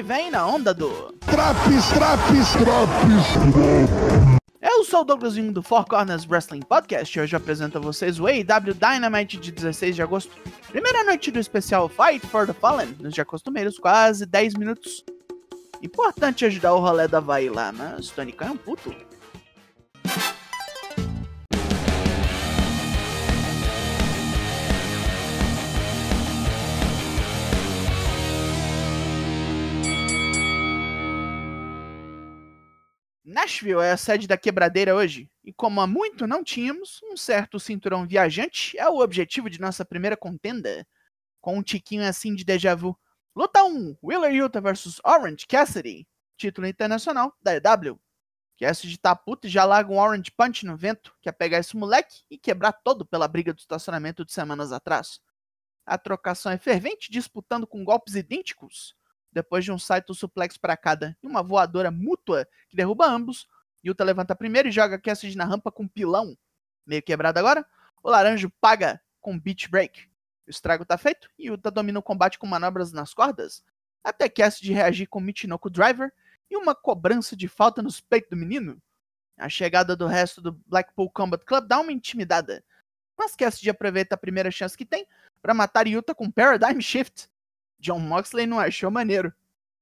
que vem na onda do. Traps, traps, traps. Eu sou o Douglas Vinho do Four Corners Wrestling Podcast e hoje eu apresento a vocês o AEW Dynamite de 16 de agosto. Primeira noite do especial Fight for the Fallen, nos já costumeiros quase 10 minutos. Importante ajudar o rolê da vai lá, mas Tony Khan é um puto. Nashville é a sede da quebradeira hoje, e como há muito não tínhamos, um certo cinturão viajante é o objetivo de nossa primeira contenda. Com um tiquinho assim de déjà vu. Luta 1: Wheeler Yuta vs Orange Cassidy, título internacional da EW. Cassidy tá puto e já larga um Orange Punch no vento, que pegar esse moleque e quebrar todo pela briga do estacionamento de semanas atrás. A trocação é fervente, disputando com golpes idênticos, depois de um Saito suplex para cada e uma voadora mútua que derruba ambos, Yuta levanta primeiro e joga Cassidy na rampa com um pilão. Meio quebrado agora, o Laranjo paga com Beach Break. O estrago tá feito e Yuta domina o combate com manobras nas cordas, até Cassidy reagir com Michinoku Driver e uma cobrança de falta nos peitos do menino. A chegada do resto do Blackpool Combat Club dá uma intimidada, mas Cassidy aproveita a primeira chance que tem para matar Yuta com Paradigm Shift. John Moxley não achou maneiro.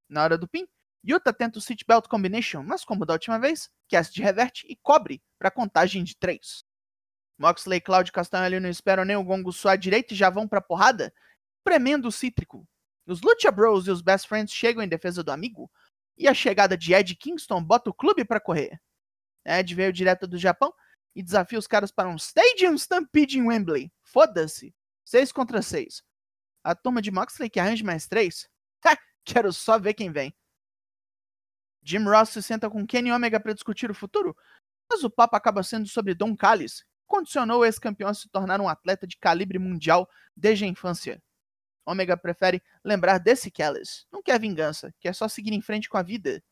Na hora do pin, Yuta tenta o Seatbelt Combination, mas como da última vez, Cassidy reverte e cobre para contagem de 3. Moxley e Claudio Castanho não esperam nem o gongo soar direito e já vão pra porrada, premendo o cítrico. Os Lucha Bros e os Best Friends chegam em defesa do amigo, e a chegada de Ed Kingston bota o clube para correr. Ed veio direto do Japão e desafia os caras para um Stadium Stampede em Wembley. Foda-se. 6 contra 6. A turma de Moxley que arranja mais 3? Ha! Quero só ver quem vem. Jim Ross se senta com Kenny Omega para discutir o futuro, mas o papo acaba sendo sobre Don Callis, condicionou o ex-campeão a se tornar um atleta de calibre mundial desde a infância. Omega prefere lembrar desse Callis, não quer vingança, quer só seguir em frente com a vida.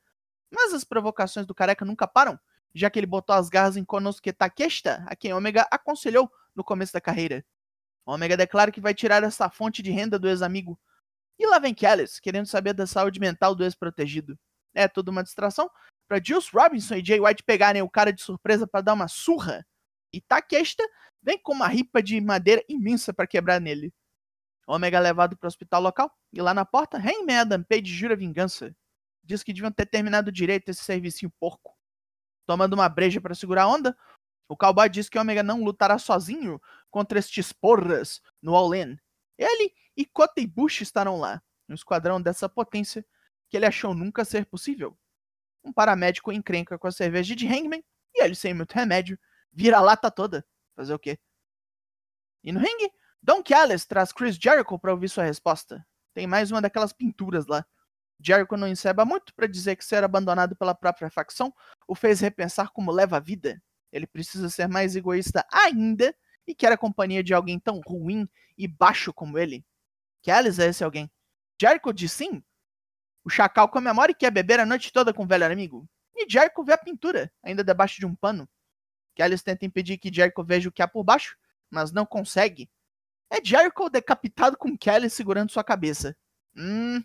Mas as provocações do careca nunca param, já que ele botou as garras em Konosuke Takeshita, a quem Omega aconselhou no começo da carreira. Omega declara que vai tirar essa fonte de renda do ex-amigo. E lá vem Callis, querendo saber da saúde mental do ex-protegido. É tudo uma distração para Juice Robinson e Jay White pegarem o cara de surpresa para dar uma surra. E Takeshita vem com uma ripa de madeira imensa para quebrar nele. Omega é levado para o hospital local e lá na porta, Hangman Adam Page jura vingança. Diz que deviam ter terminado direito esse servicinho porco. Tomando uma breja para segurar a onda, o cowboy diz que Omega não lutará sozinho contra estes porras no All-In. Ele e Kota Ibushi estarão lá, um esquadrão dessa potência que ele achou nunca ser possível. Um paramédico encrenca com a cerveja de Hangman e ele, sem muito remédio, vira a lata toda. Fazer o quê? E no ringue, Don Callis traz Chris Jericho para ouvir sua resposta. Tem mais uma daquelas pinturas lá. Jericho não enceba muito para dizer que ser abandonado pela própria facção o fez repensar como leva a vida. Ele precisa ser mais egoísta ainda e quer a companhia de alguém tão ruim e baixo como ele. Callis é esse alguém. Jericho diz sim. O Chacal comemora e quer beber a noite toda com o velho amigo. E Jericho vê a pintura, ainda debaixo de um pano. Callis tenta impedir que Jericho veja o que há por baixo, mas não consegue. É Jericho decapitado com Kelly segurando sua cabeça. Hum.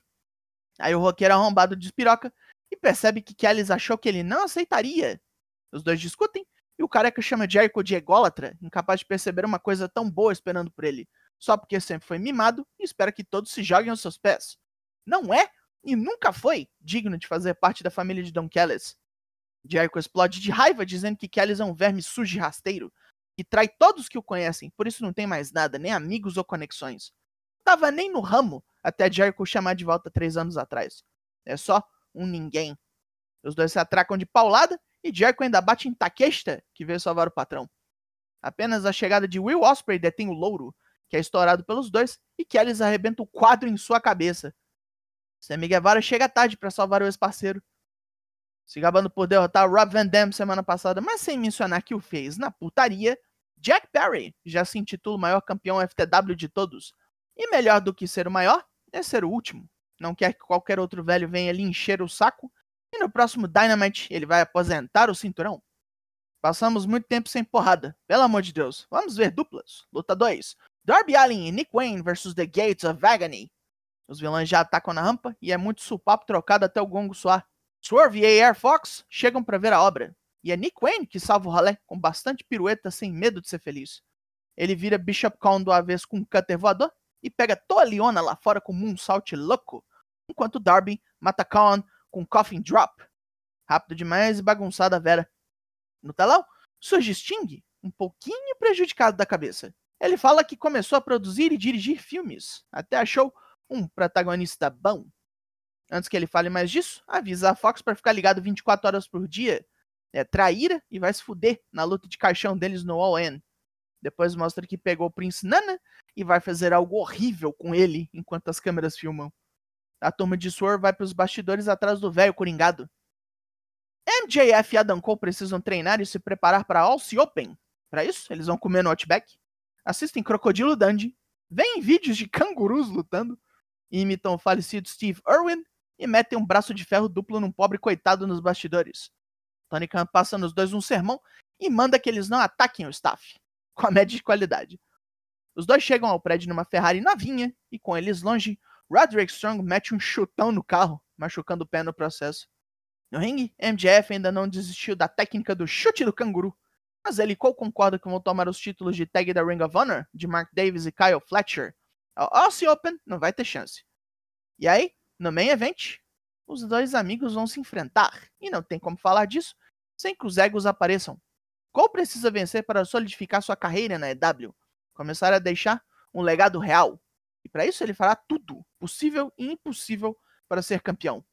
Aí o roqueiro arrombado despiroca e percebe que Kelly achou que ele não aceitaria. Os dois discutem e o careca chama Jericho de ególatra, incapaz de perceber uma coisa tão boa esperando por ele, só porque sempre foi mimado e espera que todos se joguem aos seus pés. Não é, e nunca foi, digno de fazer parte da família de Don Kellis. Jericho explode de raiva, dizendo que Kellis é um verme sujo e rasteiro, que trai todos que o conhecem, por isso não tem mais nada, nem amigos ou conexões. Tava nem no ramo até Jericho chamar de volta três anos atrás. É só um ninguém. Os dois se atracam de paulada e Jericho ainda bate em Takeshita, que veio salvar o patrão. Apenas a chegada de Will Osprey detém o louro, que é estourado pelos dois, e Kelly arrebenta o quadro em sua cabeça. Sammy Guevara chega tarde para salvar o ex-parceiro. Se gabando por derrotar Rob Van Dam semana passada, mas sem mencionar que o fez na putaria, Jack Perry já se intitula o maior campeão FTW de todos. E melhor do que ser o maior, é ser o último. Não quer que qualquer outro velho venha lhe encher o saco no próximo Dynamite ele vai aposentar o cinturão? Passamos muito tempo sem porrada. Pelo amor de Deus. Vamos ver duplas. Luta 2. Darby Allin e Nick Wayne versus The Gates of Agony. Os vilões já atacam na rampa e é muito supapo trocado até o gongo soar. Swerve e A.R. Fox chegam para ver a obra. E é Nick Wayne que salva o rolê com bastante pirueta sem medo de ser feliz. Ele vira Bishop Khan do avesso com um cutter voador e pega toda a Leona lá fora com um moonsault louco, enquanto Darby mata Khan com coffin drop. Rápido demais e bagunçada Vera. No telão, surge Sting, um pouquinho prejudicado da cabeça. Ele fala que começou a produzir e dirigir filmes, até achou um protagonista bom. Antes que ele fale mais disso, avisa a Fox para ficar ligado 24 horas por dia. É traíra e vai se fuder na luta de caixão deles no All In. Depois mostra que pegou o Prince Nana e vai fazer algo horrível com ele enquanto as câmeras filmam. A turma de Swerve vai para os bastidores atrás do velho coringado. MJF e Adam Cole precisam treinar e se preparar para Alce Open. Para isso, eles vão comer no Outback, assistem Crocodilo Dundee, veem vídeos de cangurus lutando, imitam o falecido Steve Irwin e metem um braço de ferro duplo num pobre coitado nos bastidores. Tony Khan passa nos dois um sermão e manda que eles não ataquem o staff, com a média de qualidade. Os dois chegam ao prédio numa Ferrari novinha e com eles longe, Roderick Strong mete um chutão no carro, machucando o pé no processo. No ringue, MJF ainda não desistiu da técnica do chute do canguru, mas ele Cole concorda que vão tomar os títulos de tag da Ring of Honor de Mark Davis e Kyle Fletcher. A Aussie Open não vai ter chance. E aí, no main event, os dois amigos vão se enfrentar, e não tem como falar disso sem que os egos apareçam. Cole precisa vencer para solidificar sua carreira na EW, começar a deixar um legado real. E para isso ele fará tudo possível e impossível para ser campeão.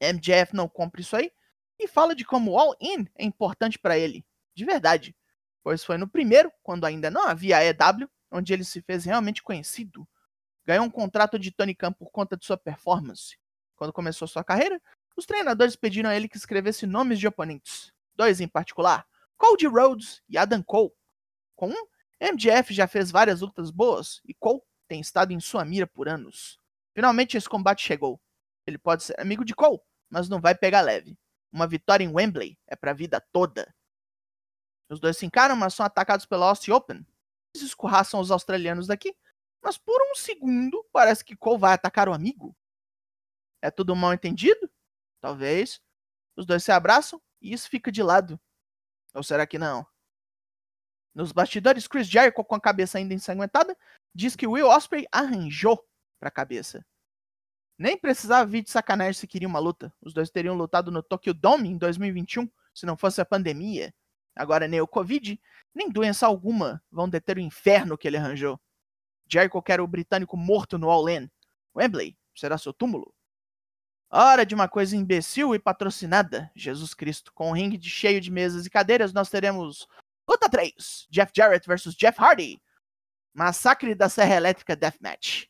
MJF não compra isso aí e fala de como All In é importante para ele, de verdade, pois foi no primeiro, quando ainda não havia EW, onde ele se fez realmente conhecido. Ganhou um contrato de Tony Khan por conta de sua performance. Quando começou sua carreira, os treinadores pediram a ele que escrevesse nomes de oponentes, dois em particular, Cody Rhodes e Adam Cole. Com um, MJF já fez várias lutas boas e Cole tem estado em sua mira por anos. Finalmente esse combate chegou. Ele pode ser amigo de Cole, mas não vai pegar leve. Uma vitória em Wembley é para a vida toda. Os dois se encaram, mas são atacados pela Aussie Open. Eles escorraçam os australianos daqui, mas por um segundo parece que Cole vai atacar o amigo. É tudo mal entendido? Talvez. Os dois se abraçam e isso fica de lado. Ou será que não? Nos bastidores, Chris Jericho, com a cabeça ainda ensanguentada, diz que Will Osprey arranjou para a cabeça. Nem precisava vir de sacanagem se queria uma luta. Os dois teriam lutado no Tokyo Dome em 2021, se não fosse a pandemia. Agora nem o Covid, nem doença alguma vão deter o inferno que ele arranjou. Jericho quer o britânico morto no All-In. Wembley será seu túmulo. Hora de uma coisa imbecil e patrocinada, Jesus Cristo. Com um ringue cheio de mesas e cadeiras, nós teremos Luta 3, Jeff Jarrett versus Jeff Hardy. Massacre da Serra Elétrica Deathmatch.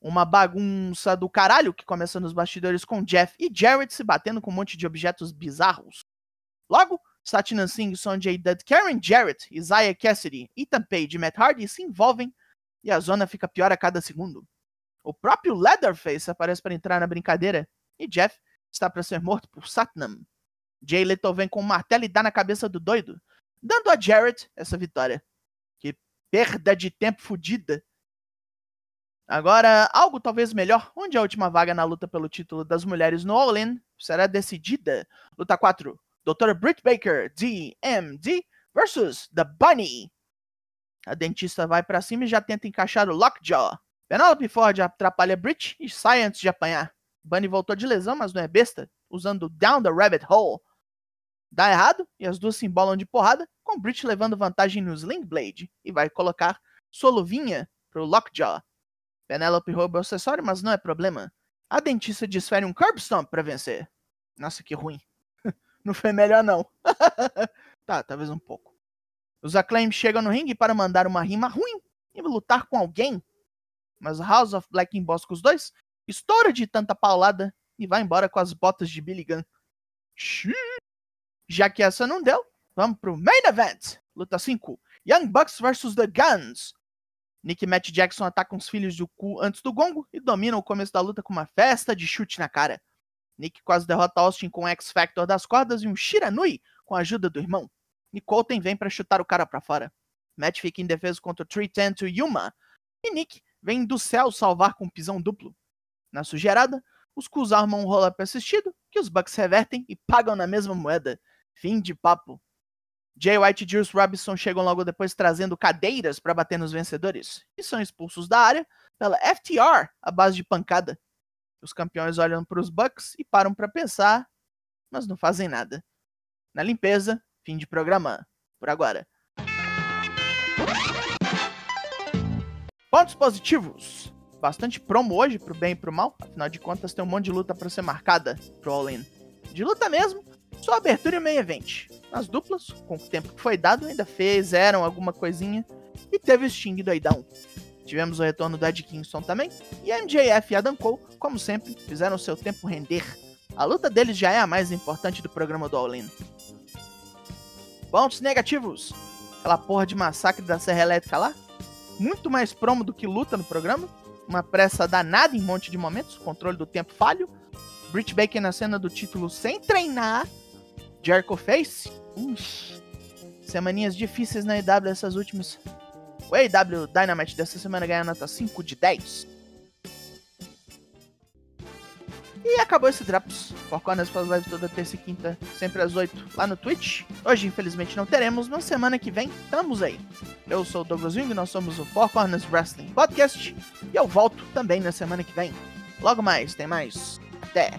Uma bagunça do caralho que começa nos bastidores com Jeff e Jarrett se batendo com um monte de objetos bizarros. Logo, Satnam Singh, Sonjay Dutt, Karen Jarrett, Isaiah Cassidy, Ethan Page e Matt Hardy se envolvem e a zona fica pior a cada segundo. O próprio Leatherface aparece para entrar na brincadeira e Jeff está para ser morto por Satnam. Jay Leto vem com um martelo e dá na cabeça do doido, dando a Jarrett essa vitória. Perda de tempo fodida. Agora, algo talvez melhor, onde a última vaga na luta pelo título das mulheres no All-In será decidida. Luta 4. Dr. Britt Baker, DMD, versus The Bunny. A dentista vai para cima e já tenta encaixar o Lockjaw. Penelope Ford atrapalha Britt e sai antes de apanhar. Bunny voltou de lesão, mas não é besta, usando Down the Rabbit Hole. Dá errado e as duas se embolam de porrada, com Britt levando vantagem no Sling Blade e vai colocar sua luvinha pro Lockjaw. Penelope rouba o acessório, mas não é problema. A dentista desfere um Curb Stomp para vencer. Nossa, que ruim. Não foi melhor, não. tá, talvez um pouco. Os Acclaim chegam no ringue para mandar uma rima ruim e lutar com alguém. Mas House of Black embosca os dois, estoura de tanta paulada e vai embora com as botas de Billy Gunn. Já que essa não deu, vamos pro Main Event. Luta 5. Young Bucks vs The Guns. Nick e Matt Jackson atacam os filhos do cu antes do gongo e dominam o começo da luta com uma festa de chute na cara. Nick quase derrota Austin com o X-Factor das cordas e um Shiranui com a ajuda do irmão. Colton vem para chutar o cara para fora. Matt fica em defesa contra o 310 to Yuma. E Nick vem do céu salvar com um pisão duplo. Na sugerada, os Cus armam um roll-up assistido, que os Bucks revertem e pagam na mesma moeda. Fim de papo. Jay White e Jules Robinson chegam logo depois trazendo cadeiras para bater nos vencedores e são expulsos da área pela FTR, a base de pancada. Os campeões olham para os Bucks e param para pensar, mas não fazem nada. Na limpeza, fim de programa. Por agora. Pontos positivos. Bastante promo hoje pro bem e pro mal. Afinal de contas, tem um monte de luta para ser marcada pro All-In. De luta mesmo, só abertura e meio evento. Nas duplas, com o tempo que foi dado, ainda fizeram alguma coisinha. E teve o Sting doidão. Tivemos o retorno do Ed Kingston também. E a MJF e Adam Cole, como sempre, fizeram seu tempo render. A luta deles já é a mais importante do programa do All In. Pontos negativos. Aquela porra de massacre da Serra Elétrica lá. Muito mais promo do que luta no programa. Uma pressa danada em um monte de momentos. Controle do tempo falho. Britt Baker na cena do título sem treinar. Jericho Face. Ux, semaninhas difíceis na EW essas últimas. O AEW Dynamite dessa semana ganha nota 5 de 10. E acabou esse Drops. Four faz live toda terça e quinta, sempre às 8, lá no Twitch. Hoje, infelizmente, não teremos, mas semana que vem, estamos aí. Eu sou o Douglas Wing, nós somos o Four Wrestling Podcast. E eu volto também na semana que vem. Logo mais, tem mais. Até!